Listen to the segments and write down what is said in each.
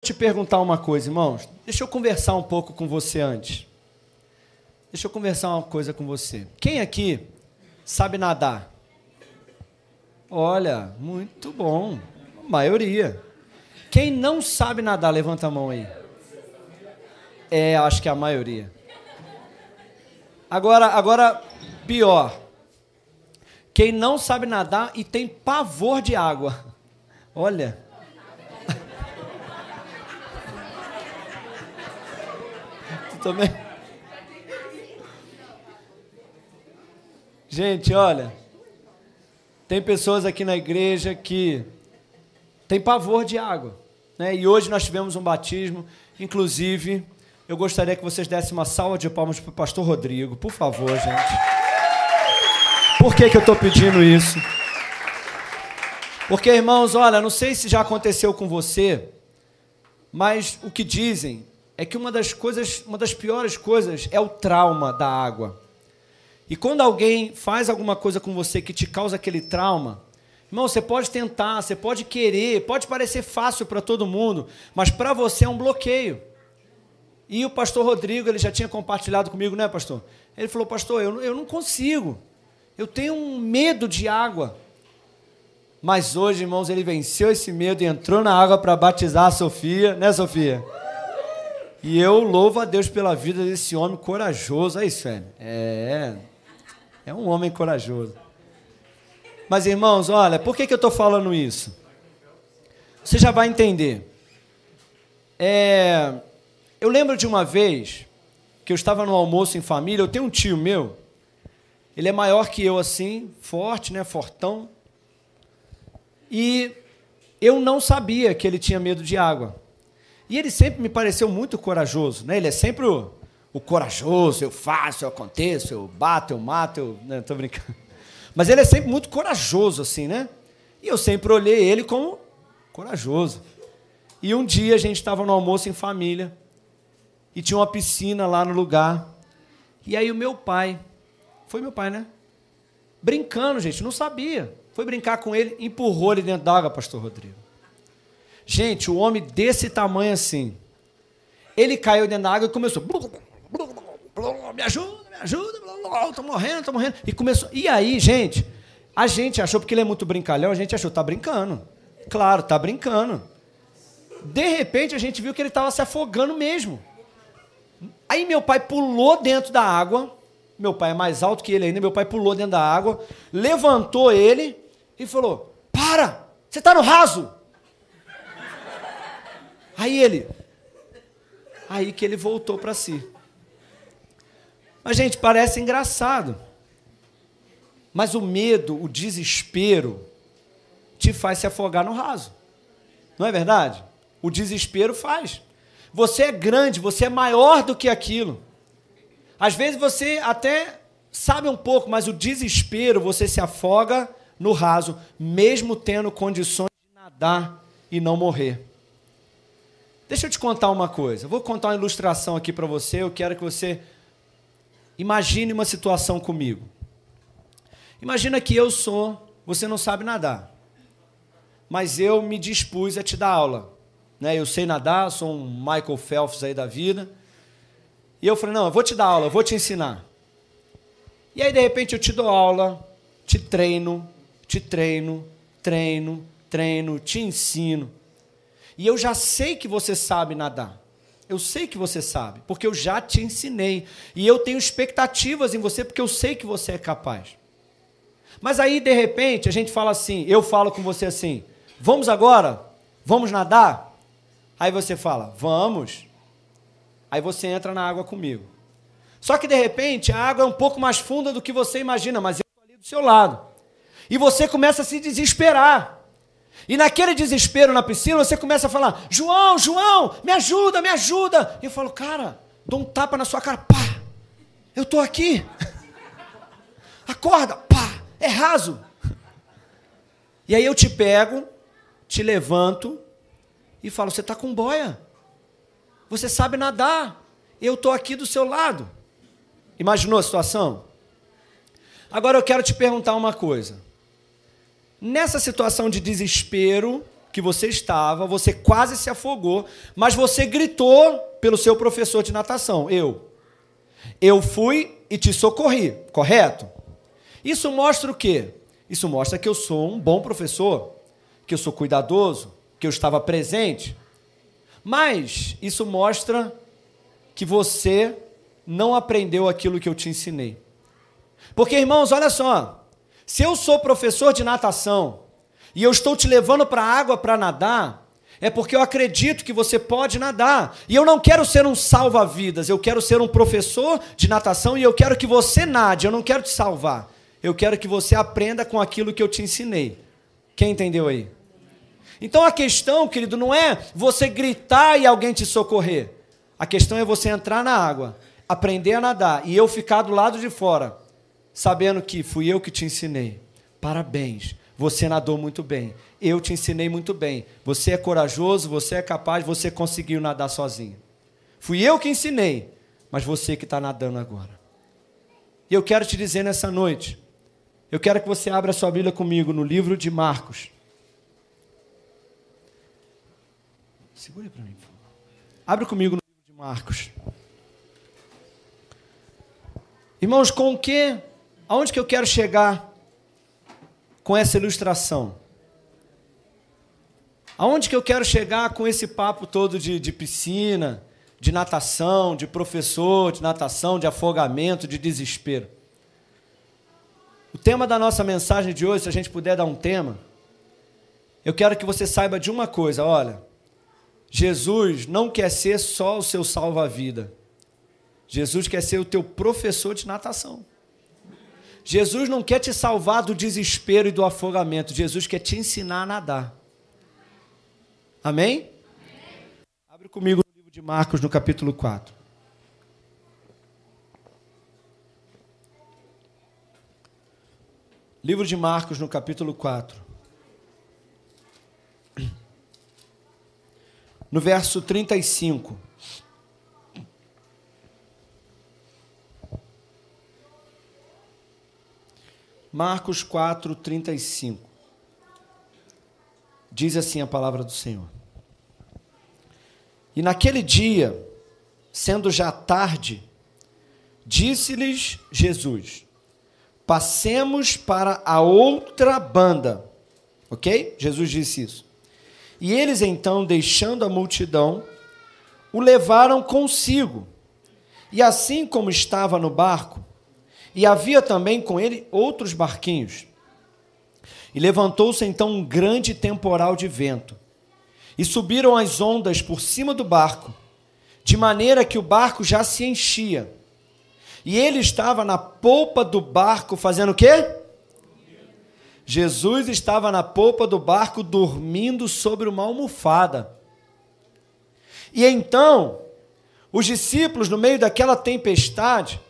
te perguntar uma coisa, irmãos. Deixa eu conversar um pouco com você antes. Deixa eu conversar uma coisa com você. Quem aqui sabe nadar? Olha, muito bom. A maioria. Quem não sabe nadar, levanta a mão aí. É, acho que é a maioria. Agora, agora pior. Quem não sabe nadar e tem pavor de água. Olha. Também? Gente, olha. Tem pessoas aqui na igreja que tem pavor de água. Né? E hoje nós tivemos um batismo, inclusive, eu gostaria que vocês dessem uma salva de palmas para o pastor Rodrigo, por favor, gente. Por que, que eu estou pedindo isso? Porque, irmãos, olha, não sei se já aconteceu com você, mas o que dizem é que uma das coisas, uma das piores coisas é o trauma da água. E quando alguém faz alguma coisa com você que te causa aquele trauma, irmão, você pode tentar, você pode querer, pode parecer fácil para todo mundo, mas para você é um bloqueio. E o pastor Rodrigo, ele já tinha compartilhado comigo, né, pastor? Ele falou, pastor, eu, eu não consigo, eu tenho um medo de água. Mas hoje, irmãos, ele venceu esse medo e entrou na água para batizar a Sofia, né, Sofia? E eu louvo a Deus pela vida desse homem corajoso. É isso, velho. É, é um homem corajoso. Mas, irmãos, olha, por que, que eu estou falando isso? Você já vai entender. É, eu lembro de uma vez que eu estava no almoço em família. Eu tenho um tio meu, ele é maior que eu, assim, forte, né? Fortão. E eu não sabia que ele tinha medo de água. E ele sempre me pareceu muito corajoso, né? Ele é sempre o, o corajoso, eu faço, eu aconteço, eu bato, eu mato, eu. Não, né, tô brincando. Mas ele é sempre muito corajoso, assim, né? E eu sempre olhei ele como corajoso. E um dia a gente estava no almoço em família e tinha uma piscina lá no lugar. E aí o meu pai, foi meu pai, né? Brincando, gente, não sabia. Foi brincar com ele, empurrou ele dentro d'água, pastor Rodrigo. Gente, o homem desse tamanho assim. Ele caiu dentro da água e começou me ajuda, me ajuda, estou morrendo, estou morrendo. E começou. E aí, gente, a gente achou, porque ele é muito brincalhão, a gente achou, tá brincando. Claro, tá brincando. De repente, a gente viu que ele estava se afogando mesmo. Aí meu pai pulou dentro da água. Meu pai é mais alto que ele ainda. Meu pai pulou dentro da água, levantou ele e falou: Para! Você está no raso! Aí ele. Aí que ele voltou para si. Mas, gente, parece engraçado. Mas o medo, o desespero, te faz se afogar no raso. Não é verdade? O desespero faz. Você é grande, você é maior do que aquilo. Às vezes você até sabe um pouco, mas o desespero, você se afoga no raso, mesmo tendo condições de nadar e não morrer. Deixa eu te contar uma coisa. vou contar uma ilustração aqui para você. Eu quero que você Imagine uma situação comigo. Imagina que eu sou, você não sabe nadar, mas eu me dispus a te dar aula. Né? Eu sei nadar, sou um Michael Phelps aí da vida. E eu falei: não, eu vou te dar aula, eu vou te ensinar. E aí, de repente, eu te dou aula, te treino, te treino, treino, treino, te ensino. E eu já sei que você sabe nadar. Eu sei que você sabe, porque eu já te ensinei. E eu tenho expectativas em você, porque eu sei que você é capaz. Mas aí, de repente, a gente fala assim, eu falo com você assim, vamos agora? Vamos nadar? Aí você fala, vamos. Aí você entra na água comigo. Só que, de repente, a água é um pouco mais funda do que você imagina, mas eu estou ali do seu lado. E você começa a se desesperar. E naquele desespero na piscina, você começa a falar: João, João, me ajuda, me ajuda. E eu falo: Cara, dou um tapa na sua cara, pá, eu estou aqui. Acorda, pá, é raso. E aí eu te pego, te levanto e falo: Você está com boia, você sabe nadar, eu estou aqui do seu lado. Imaginou a situação? Agora eu quero te perguntar uma coisa. Nessa situação de desespero, que você estava, você quase se afogou, mas você gritou pelo seu professor de natação, eu. Eu fui e te socorri, correto? Isso mostra o quê? Isso mostra que eu sou um bom professor, que eu sou cuidadoso, que eu estava presente. Mas isso mostra que você não aprendeu aquilo que eu te ensinei. Porque, irmãos, olha só, se eu sou professor de natação e eu estou te levando para a água para nadar, é porque eu acredito que você pode nadar. E eu não quero ser um salva-vidas, eu quero ser um professor de natação e eu quero que você nade, eu não quero te salvar. Eu quero que você aprenda com aquilo que eu te ensinei. Quem entendeu aí? Então a questão, querido, não é você gritar e alguém te socorrer. A questão é você entrar na água, aprender a nadar e eu ficar do lado de fora, sabendo que fui eu que te ensinei. Parabéns, você nadou muito bem. Eu te ensinei muito bem. Você é corajoso, você é capaz, você conseguiu nadar sozinho. Fui eu que ensinei, mas você que está nadando agora. E eu quero te dizer nessa noite, eu quero que você abra sua Bíblia comigo no livro de Marcos. Segure para mim, por favor. Abre comigo no livro de Marcos. Irmãos, com o que, aonde que eu quero chegar com essa ilustração? Aonde que eu quero chegar com esse papo todo de, de piscina, de natação, de professor, de natação, de afogamento, de desespero? O tema da nossa mensagem de hoje, se a gente puder dar um tema, eu quero que você saiba de uma coisa: olha, Jesus não quer ser só o seu salva-vida, Jesus quer ser o teu professor de natação. Jesus não quer te salvar do desespero e do afogamento, Jesus quer te ensinar a nadar. Amém? Amém. Abre comigo no livro de Marcos, no capítulo 4. Livro de Marcos, no capítulo 4. No verso 35. Marcos 4, 35. Diz assim a palavra do Senhor. E naquele dia, sendo já tarde, disse-lhes Jesus: Passemos para a outra banda. Ok? Jesus disse isso. E eles então, deixando a multidão, o levaram consigo. E assim como estava no barco, e havia também com ele outros barquinhos. E levantou-se então um grande temporal de vento, e subiram as ondas por cima do barco, de maneira que o barco já se enchia. E ele estava na polpa do barco fazendo o quê? Jesus estava na polpa do barco dormindo sobre uma almofada. E então, os discípulos, no meio daquela tempestade,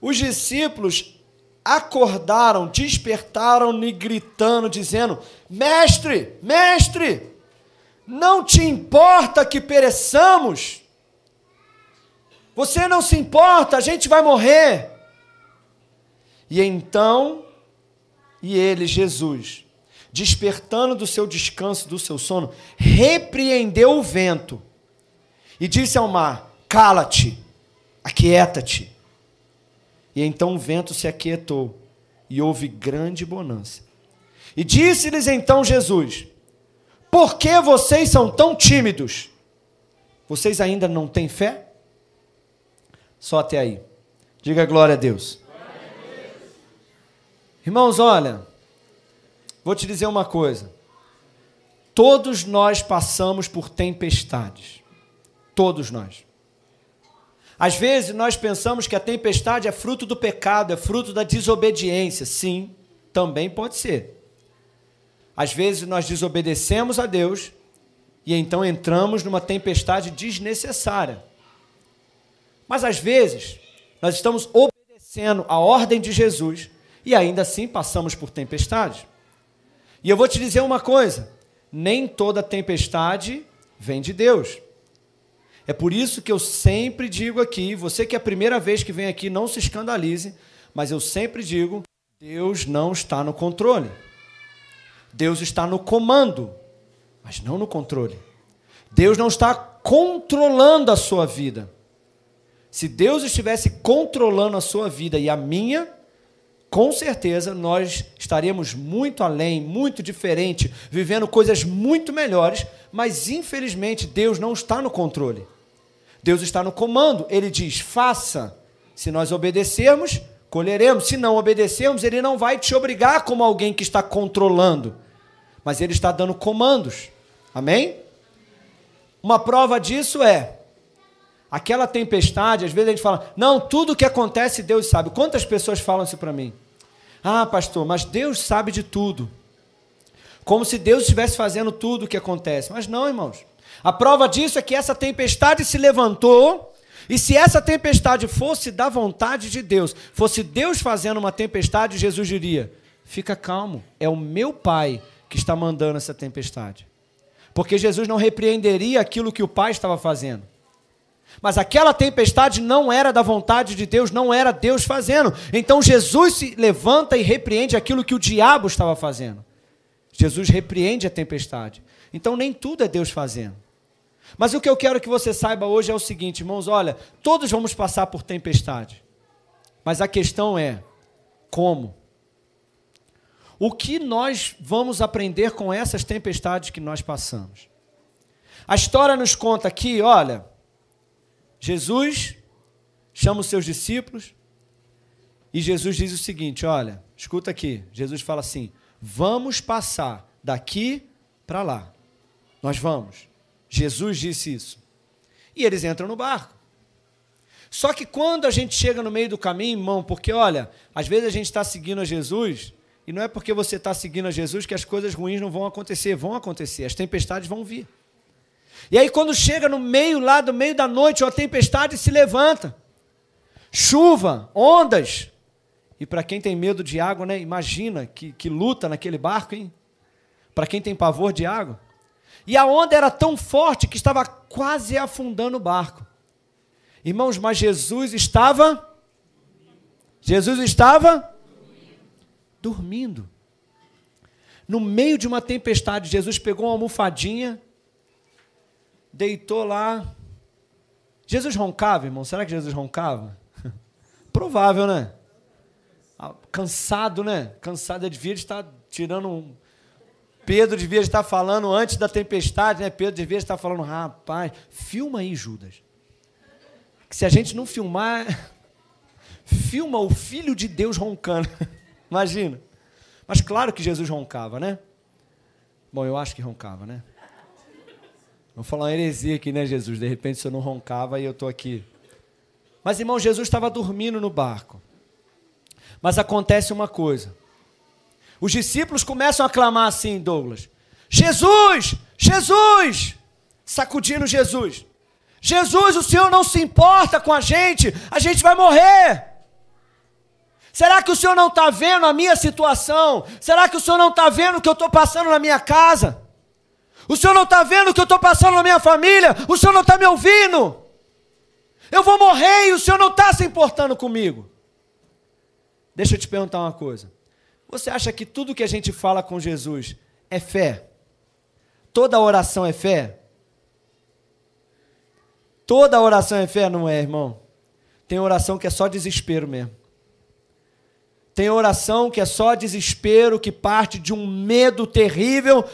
os discípulos acordaram, despertaram-lhe gritando, dizendo: Mestre, mestre, não te importa que pereçamos? Você não se importa, a gente vai morrer. E então, e ele, Jesus, despertando do seu descanso, do seu sono, repreendeu o vento e disse ao mar: Cala-te, aquieta-te. E então o vento se aquietou e houve grande bonança. E disse-lhes então Jesus: Por que vocês são tão tímidos? Vocês ainda não têm fé? Só até aí. Diga glória a Deus. Irmãos, olha, vou te dizer uma coisa. Todos nós passamos por tempestades. Todos nós. Às vezes nós pensamos que a tempestade é fruto do pecado, é fruto da desobediência. Sim, também pode ser. Às vezes nós desobedecemos a Deus e então entramos numa tempestade desnecessária. Mas às vezes, nós estamos obedecendo a ordem de Jesus e ainda assim passamos por tempestades. E eu vou te dizer uma coisa: nem toda tempestade vem de Deus. É por isso que eu sempre digo aqui, você que é a primeira vez que vem aqui, não se escandalize, mas eu sempre digo, Deus não está no controle. Deus está no comando. mas não no controle. Deus não está controlando a sua vida. Se Deus estivesse controlando a sua vida e a minha, com certeza nós estaríamos muito além, muito diferente, vivendo coisas muito melhores, mas infelizmente Deus não está no controle. Deus está no comando. Ele diz: faça. Se nós obedecermos, colheremos. Se não obedecermos, ele não vai te obrigar como alguém que está controlando, mas ele está dando comandos. Amém? Uma prova disso é aquela tempestade, às vezes a gente fala, não, tudo que acontece Deus sabe. Quantas pessoas falam isso para mim? Ah, pastor, mas Deus sabe de tudo. Como se Deus estivesse fazendo tudo o que acontece. Mas não, irmãos. A prova disso é que essa tempestade se levantou, e se essa tempestade fosse da vontade de Deus, fosse Deus fazendo uma tempestade, Jesus diria: fica calmo, é o meu Pai que está mandando essa tempestade. Porque Jesus não repreenderia aquilo que o Pai estava fazendo. Mas aquela tempestade não era da vontade de Deus, não era Deus fazendo. Então Jesus se levanta e repreende aquilo que o diabo estava fazendo. Jesus repreende a tempestade. Então nem tudo é Deus fazendo. Mas o que eu quero que você saiba hoje é o seguinte, irmãos: olha, todos vamos passar por tempestade. Mas a questão é como? O que nós vamos aprender com essas tempestades que nós passamos? A história nos conta aqui, olha, Jesus chama os seus discípulos e Jesus diz o seguinte: olha, escuta aqui. Jesus fala assim: vamos passar daqui para lá. Nós vamos. Jesus disse isso. E eles entram no barco. Só que quando a gente chega no meio do caminho, irmão, porque olha, às vezes a gente está seguindo a Jesus, e não é porque você está seguindo a Jesus que as coisas ruins não vão acontecer, vão acontecer, as tempestades vão vir. E aí, quando chega no meio lá do meio da noite, a tempestade se levanta. Chuva, ondas. E para quem tem medo de água, né? Imagina que, que luta naquele barco, hein? Para quem tem pavor de água. E a onda era tão forte que estava quase afundando o barco. Irmãos, mas Jesus estava. Jesus estava dormindo. No meio de uma tempestade, Jesus pegou uma almofadinha, deitou lá. Jesus roncava, irmão? Será que Jesus roncava? Provável, né? Ah, cansado, né? Cansado, ele devia estar tirando um, Pedro devia estar falando antes da tempestade, né? Pedro devia estar falando, rapaz, filma aí, Judas. Que se a gente não filmar, filma o filho de Deus roncando. Imagina. Mas claro que Jesus roncava, né? Bom, eu acho que roncava, né? Vou falar uma heresia aqui, né, Jesus? De repente, se eu não roncava, e eu estou aqui. Mas, irmão, Jesus estava dormindo no barco. Mas acontece uma coisa. Os discípulos começam a clamar assim, Douglas: Jesus, Jesus! Sacudindo Jesus. Jesus, o Senhor não se importa com a gente, a gente vai morrer. Será que o Senhor não está vendo a minha situação? Será que o Senhor não está vendo o que eu estou passando na minha casa? O Senhor não está vendo o que eu estou passando na minha família? O Senhor não está me ouvindo? Eu vou morrer e o Senhor não está se importando comigo. Deixa eu te perguntar uma coisa. Você acha que tudo que a gente fala com Jesus é fé? Toda oração é fé? Toda oração é fé, não é, irmão? Tem oração que é só desespero mesmo. Tem oração que é só desespero, que parte de um medo terrível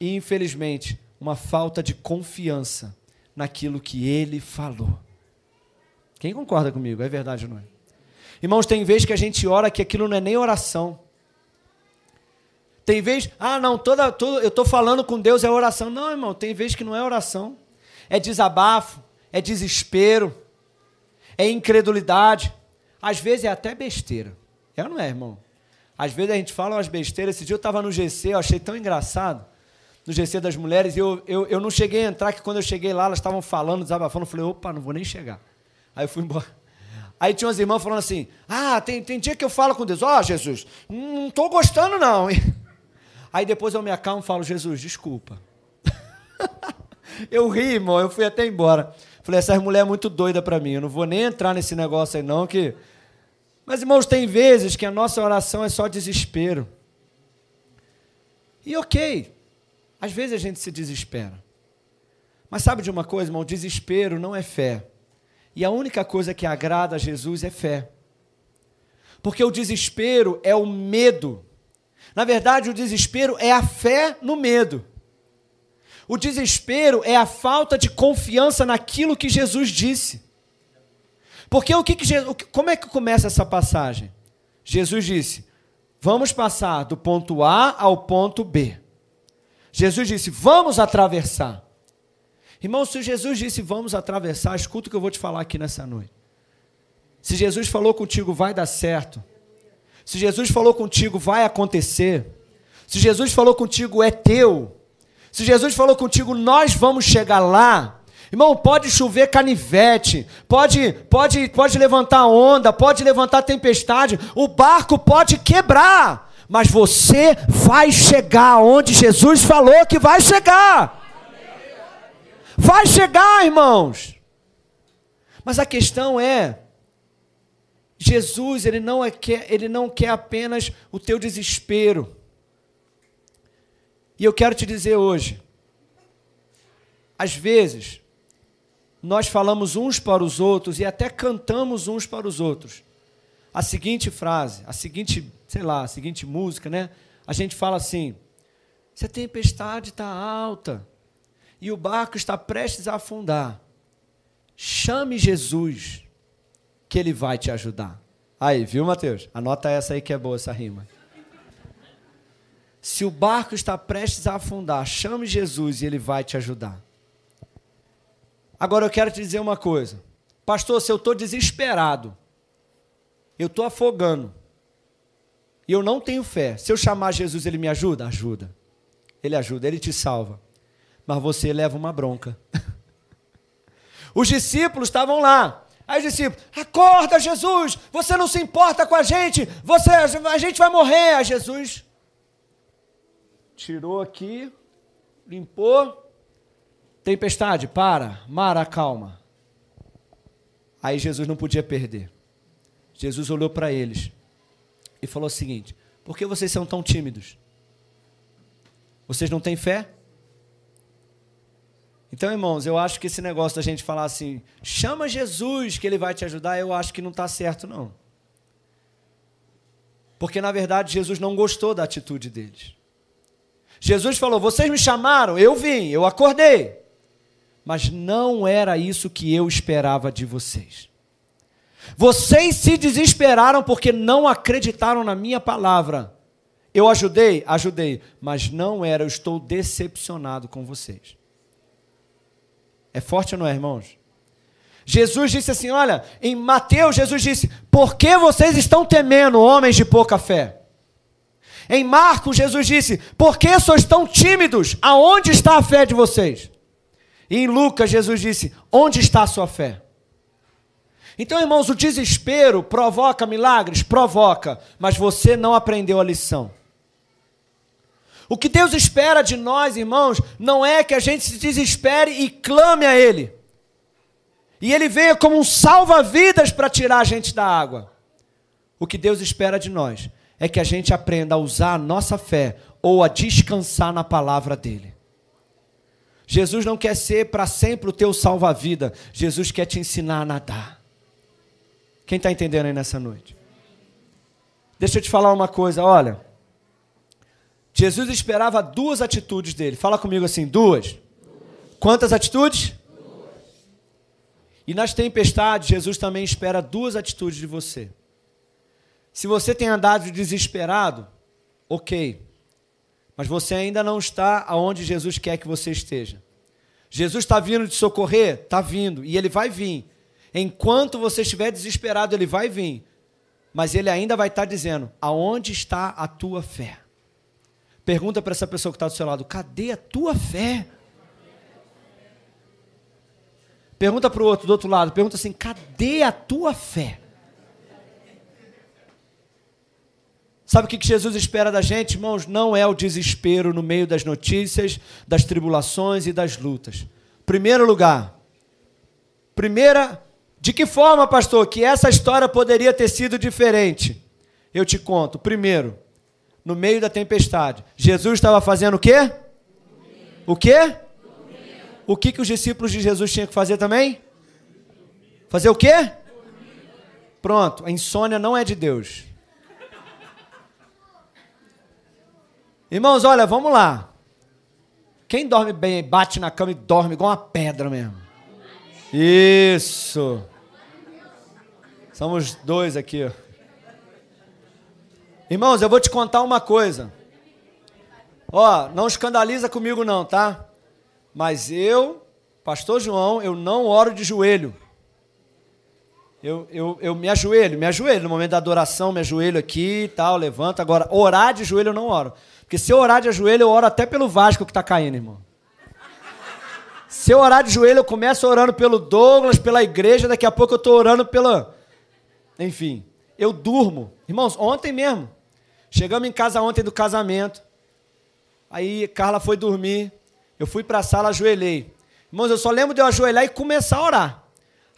e, infelizmente, uma falta de confiança naquilo que ele falou. Quem concorda comigo? É verdade ou não é? Irmãos, tem vezes que a gente ora que aquilo não é nem oração. Tem vez, ah, não, toda, toda eu estou falando com Deus é oração. Não, irmão, tem vez que não é oração. É desabafo, é desespero, é incredulidade. Às vezes é até besteira. É ou não é, irmão? Às vezes a gente fala umas besteiras. Esse dia eu estava no GC, eu achei tão engraçado. No GC das mulheres, e eu, eu, eu não cheguei a entrar, que quando eu cheguei lá, elas estavam falando, desabafando. Eu falei, opa, não vou nem chegar. Aí eu fui embora. Aí tinha umas irmãs falando assim: Ah, tem, tem dia que eu falo com Deus, ó, oh, Jesus, não estou gostando não. Aí depois eu me acalmo e falo, Jesus, desculpa. eu ri, irmão, eu fui até embora. Falei, essa mulher é muito doida para mim, eu não vou nem entrar nesse negócio aí não, que... Mas, irmãos, tem vezes que a nossa oração é só desespero. E ok, Às vezes a gente se desespera. Mas sabe de uma coisa, irmão? Desespero não é fé. E a única coisa que agrada a Jesus é fé. Porque o desespero é o medo. Na verdade, o desespero é a fé no medo. O desespero é a falta de confiança naquilo que Jesus disse. Porque o que, que Jesus, como é que começa essa passagem? Jesus disse: Vamos passar do ponto A ao ponto B. Jesus disse: Vamos atravessar. Irmão, se Jesus disse vamos atravessar, escuta o que eu vou te falar aqui nessa noite. Se Jesus falou contigo, vai dar certo. Se Jesus falou contigo, vai acontecer. Se Jesus falou contigo, é teu. Se Jesus falou contigo, nós vamos chegar lá. Irmão, pode chover canivete, pode, pode, pode levantar onda, pode levantar tempestade, o barco pode quebrar, mas você vai chegar onde Jesus falou que vai chegar. Vai chegar, irmãos. Mas a questão é, Jesus, ele não, é, quer, ele não quer apenas o teu desespero. E eu quero te dizer hoje, às vezes, nós falamos uns para os outros e até cantamos uns para os outros. A seguinte frase, a seguinte, sei lá, a seguinte música, né? A gente fala assim: se a tempestade está alta, e o barco está prestes a afundar. Chame Jesus, que ele vai te ajudar. Aí, viu, Mateus? Anota essa aí que é boa essa rima. Se o barco está prestes a afundar, chame Jesus e ele vai te ajudar. Agora eu quero te dizer uma coisa. Pastor, se eu estou desesperado, eu estou afogando, e eu não tenho fé, se eu chamar Jesus, ele me ajuda? Ajuda. Ele ajuda, ele te salva mas você leva uma bronca. Os discípulos estavam lá. Aí os discípulos, acorda Jesus, você não se importa com a gente, você, a gente vai morrer. Aí Jesus tirou aqui, limpou, tempestade, para, Mara, calma. Aí Jesus não podia perder. Jesus olhou para eles e falou o seguinte: por que vocês são tão tímidos? Vocês não têm fé? Então, irmãos, eu acho que esse negócio da gente falar assim, chama Jesus que ele vai te ajudar, eu acho que não está certo, não. Porque, na verdade, Jesus não gostou da atitude deles. Jesus falou: vocês me chamaram, eu vim, eu acordei. Mas não era isso que eu esperava de vocês. Vocês se desesperaram porque não acreditaram na minha palavra. Eu ajudei? Ajudei. Mas não era, eu estou decepcionado com vocês. É forte ou não é, irmãos? Jesus disse assim: olha, em Mateus, Jesus disse: Por que vocês estão temendo, homens de pouca fé? Em Marcos, Jesus disse: Por que sois tão tímidos? Aonde está a fé de vocês? E em Lucas, Jesus disse: Onde está a sua fé? Então, irmãos, o desespero provoca milagres? Provoca, mas você não aprendeu a lição. O que Deus espera de nós, irmãos, não é que a gente se desespere e clame a Ele. E Ele venha como um salva-vidas para tirar a gente da água. O que Deus espera de nós é que a gente aprenda a usar a nossa fé ou a descansar na palavra dEle. Jesus não quer ser para sempre o teu salva-vida. Jesus quer te ensinar a nadar. Quem está entendendo aí nessa noite? Deixa eu te falar uma coisa, olha. Jesus esperava duas atitudes dele. Fala comigo assim: duas. Quantas atitudes? Duas. E nas tempestades, Jesus também espera duas atitudes de você. Se você tem andado desesperado, ok. Mas você ainda não está aonde Jesus quer que você esteja. Jesus está vindo te socorrer? Está vindo. E ele vai vir. Enquanto você estiver desesperado, ele vai vir. Mas ele ainda vai estar dizendo: aonde está a tua fé? Pergunta para essa pessoa que está do seu lado: cadê a tua fé? Pergunta para o outro do outro lado: pergunta assim: cadê a tua fé? Sabe o que Jesus espera da gente, irmãos? Não é o desespero no meio das notícias, das tribulações e das lutas. Primeiro lugar, primeira, de que forma, pastor, que essa história poderia ter sido diferente? Eu te conto. Primeiro, no meio da tempestade. Jesus estava fazendo o quê? O quê? O que, que os discípulos de Jesus tinham que fazer também? Fazer o quê? Pronto, a insônia não é de Deus. Irmãos, olha, vamos lá. Quem dorme bem, bate na cama e dorme igual uma pedra mesmo. Isso. Somos dois aqui. Irmãos, eu vou te contar uma coisa. Ó, não escandaliza comigo não, tá? Mas eu, pastor João, eu não oro de joelho. Eu, eu, eu me ajoelho, me ajoelho. No momento da adoração, me ajoelho aqui e tal, levanto. Agora, orar de joelho eu não oro. Porque se eu orar de joelho, eu oro até pelo Vasco que está caindo, irmão. Se eu orar de joelho, eu começo orando pelo Douglas, pela igreja, daqui a pouco eu estou orando pela. Enfim, eu durmo. Irmãos, ontem mesmo. Chegamos em casa ontem do casamento. Aí Carla foi dormir. Eu fui para a sala, ajoelhei. Irmãos, eu só lembro de eu ajoelhar e começar a orar.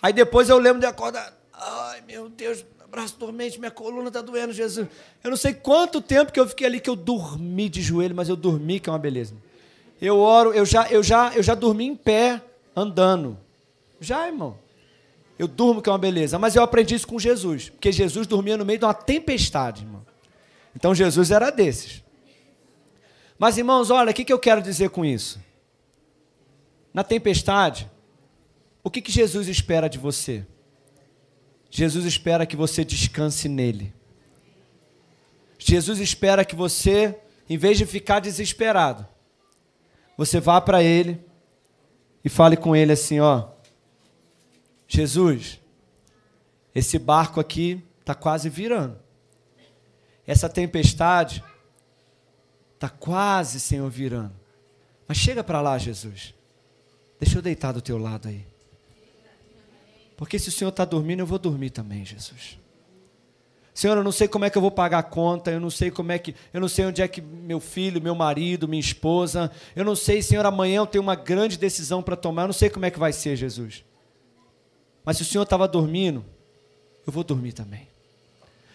Aí depois eu lembro de acordar. Ai, meu Deus, braço dormente, minha coluna está doendo, Jesus. Eu não sei quanto tempo que eu fiquei ali que eu dormi de joelho, mas eu dormi, que é uma beleza. Eu oro, eu já, eu já, eu já dormi em pé, andando. Já, irmão. Eu durmo, que é uma beleza. Mas eu aprendi isso com Jesus, porque Jesus dormia no meio de uma tempestade, irmão. Então Jesus era desses. Mas, irmãos, olha, o que, que eu quero dizer com isso? Na tempestade, o que, que Jesus espera de você? Jesus espera que você descanse nele. Jesus espera que você, em vez de ficar desesperado, você vá para ele e fale com ele assim: ó, Jesus, esse barco aqui está quase virando. Essa tempestade está quase, Senhor, virando. Mas chega para lá, Jesus. Deixa eu deitar do teu lado aí. Porque se o Senhor está dormindo, eu vou dormir também, Jesus. Senhor, eu não sei como é que eu vou pagar a conta, eu não sei como é que, eu não sei onde é que meu filho, meu marido, minha esposa, eu não sei, Senhor, amanhã eu tenho uma grande decisão para tomar, eu não sei como é que vai ser, Jesus. Mas se o Senhor estava dormindo, eu vou dormir também.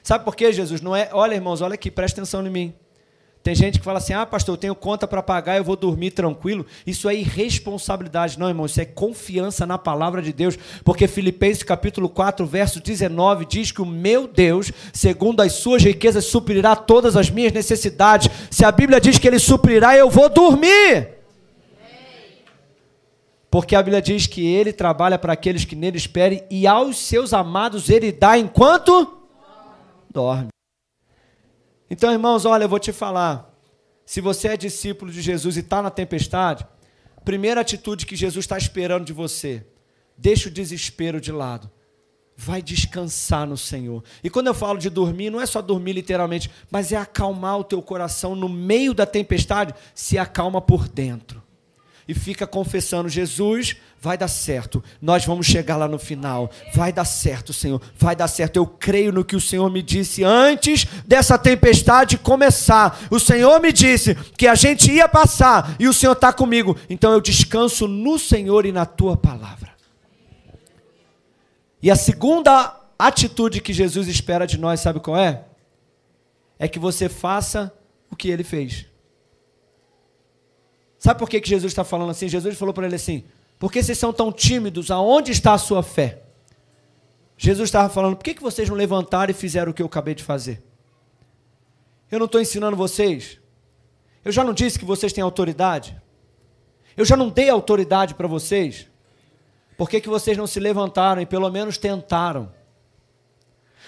Sabe por quê, Jesus? Não é, olha, irmãos, olha aqui, presta atenção em mim. Tem gente que fala assim: ah, pastor, eu tenho conta para pagar, eu vou dormir tranquilo. Isso é irresponsabilidade. Não, irmão, isso é confiança na palavra de Deus. Porque Filipenses capítulo 4, verso 19 diz que o meu Deus, segundo as suas riquezas, suprirá todas as minhas necessidades. Se a Bíblia diz que ele suprirá, eu vou dormir. Porque a Bíblia diz que ele trabalha para aqueles que nele esperem e aos seus amados ele dá enquanto dorme. Então, irmãos, olha, eu vou te falar. Se você é discípulo de Jesus e está na tempestade, primeira atitude que Jesus está esperando de você, deixa o desespero de lado. Vai descansar no Senhor. E quando eu falo de dormir, não é só dormir literalmente, mas é acalmar o teu coração no meio da tempestade, se acalma por dentro e fica confessando: Jesus, vai dar certo, nós vamos chegar lá no final, vai dar certo, Senhor, vai dar certo. Eu creio no que o Senhor me disse antes dessa tempestade começar. O Senhor me disse que a gente ia passar e o Senhor está comigo, então eu descanso no Senhor e na tua palavra. E a segunda atitude que Jesus espera de nós, sabe qual é? É que você faça o que ele fez. Sabe por que, que Jesus está falando assim? Jesus falou para ele assim: por que vocês são tão tímidos? Aonde está a sua fé? Jesus estava falando: por que, que vocês não levantaram e fizeram o que eu acabei de fazer? Eu não estou ensinando vocês. Eu já não disse que vocês têm autoridade. Eu já não dei autoridade para vocês. Por que, que vocês não se levantaram e pelo menos tentaram?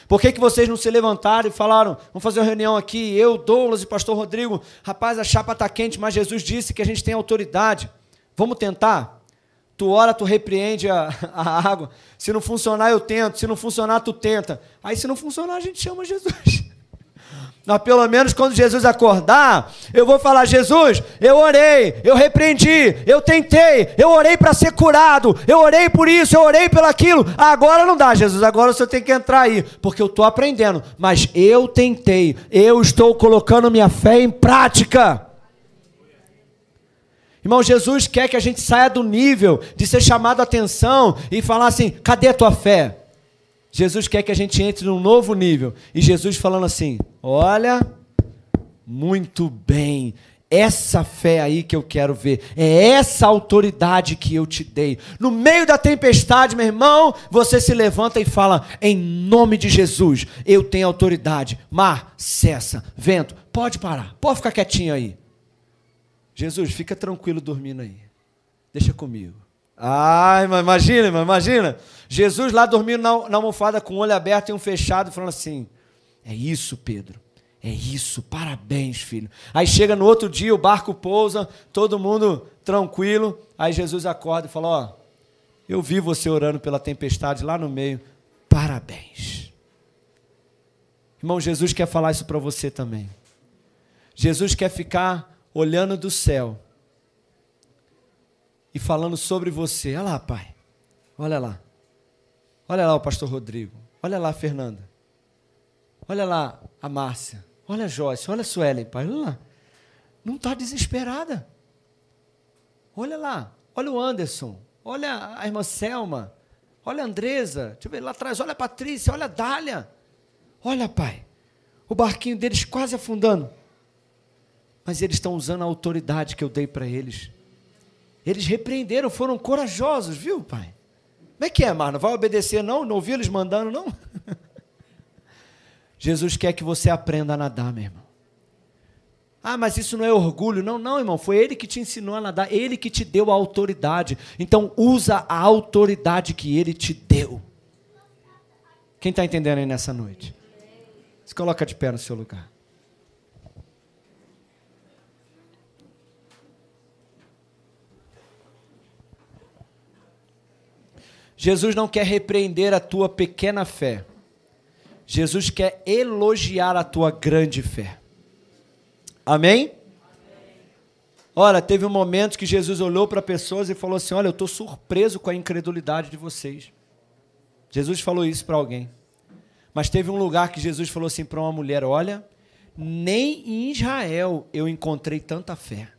Por que, que vocês não se levantaram e falaram, vamos fazer uma reunião aqui, eu, Douglas e pastor Rodrigo, rapaz, a chapa está quente, mas Jesus disse que a gente tem autoridade. Vamos tentar? Tu ora, tu repreende a, a água. Se não funcionar, eu tento. Se não funcionar, tu tenta. Aí, se não funcionar, a gente chama Jesus. Mas pelo menos quando Jesus acordar, eu vou falar: Jesus, eu orei, eu repreendi, eu tentei, eu orei para ser curado, eu orei por isso, eu orei pelo aquilo. Agora não dá, Jesus, agora você tem que entrar aí, porque eu estou aprendendo. Mas eu tentei, eu estou colocando minha fé em prática. Irmão, Jesus quer que a gente saia do nível de ser chamado a atenção e falar assim: cadê a tua fé? Jesus quer que a gente entre num novo nível. E Jesus falando assim: Olha, muito bem, essa fé aí que eu quero ver. É essa autoridade que eu te dei. No meio da tempestade, meu irmão, você se levanta e fala: em nome de Jesus, eu tenho autoridade. Mar, cessa. Vento, pode parar. Pode ficar quietinho aí. Jesus, fica tranquilo dormindo aí. Deixa comigo. Ai, mas imagina, mas imagina. Jesus lá dormindo na, na almofada com o olho aberto e um fechado, falando assim: É isso, Pedro. É isso, parabéns, filho. Aí chega no outro dia, o barco pousa, todo mundo tranquilo. Aí Jesus acorda e fala: Ó, eu vi você orando pela tempestade lá no meio. Parabéns. Irmão, Jesus quer falar isso para você também. Jesus quer ficar olhando do céu e falando sobre você. Olha lá, pai. Olha lá. Olha lá o pastor Rodrigo. Olha lá a Fernanda. Olha lá a Márcia. Olha a Joyce. Olha a Suelen, pai. Olha lá. Não está desesperada. Olha lá. Olha o Anderson. Olha a irmã Selma. Olha a Andresa. Deixa eu ver lá atrás. Olha a Patrícia. Olha a Dália. Olha, pai. O barquinho deles quase afundando. Mas eles estão usando a autoridade que eu dei para eles. Eles repreenderam, foram corajosos, viu, pai? Como é que é, Marna? Vai obedecer, não? Não ouviu eles mandando, não? Jesus quer que você aprenda a nadar, meu irmão. Ah, mas isso não é orgulho. Não, não, irmão. Foi ele que te ensinou a nadar, ele que te deu a autoridade. Então, usa a autoridade que ele te deu. Quem está entendendo aí nessa noite? Se coloca de pé no seu lugar. Jesus não quer repreender a tua pequena fé. Jesus quer elogiar a tua grande fé. Amém? Ora, teve um momento que Jesus olhou para pessoas e falou assim: Olha, eu estou surpreso com a incredulidade de vocês. Jesus falou isso para alguém. Mas teve um lugar que Jesus falou assim para uma mulher: Olha, nem em Israel eu encontrei tanta fé.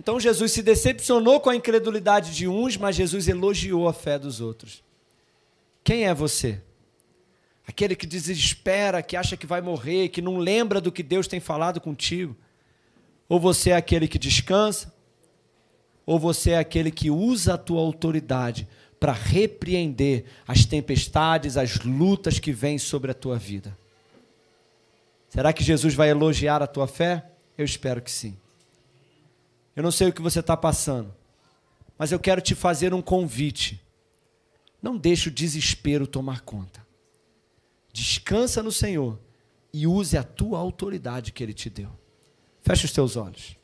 Então Jesus se decepcionou com a incredulidade de uns, mas Jesus elogiou a fé dos outros. Quem é você? Aquele que desespera, que acha que vai morrer, que não lembra do que Deus tem falado contigo? Ou você é aquele que descansa? Ou você é aquele que usa a tua autoridade para repreender as tempestades, as lutas que vêm sobre a tua vida? Será que Jesus vai elogiar a tua fé? Eu espero que sim. Eu não sei o que você está passando, mas eu quero te fazer um convite. Não deixe o desespero tomar conta. Descansa no Senhor e use a tua autoridade que Ele te deu. Feche os teus olhos.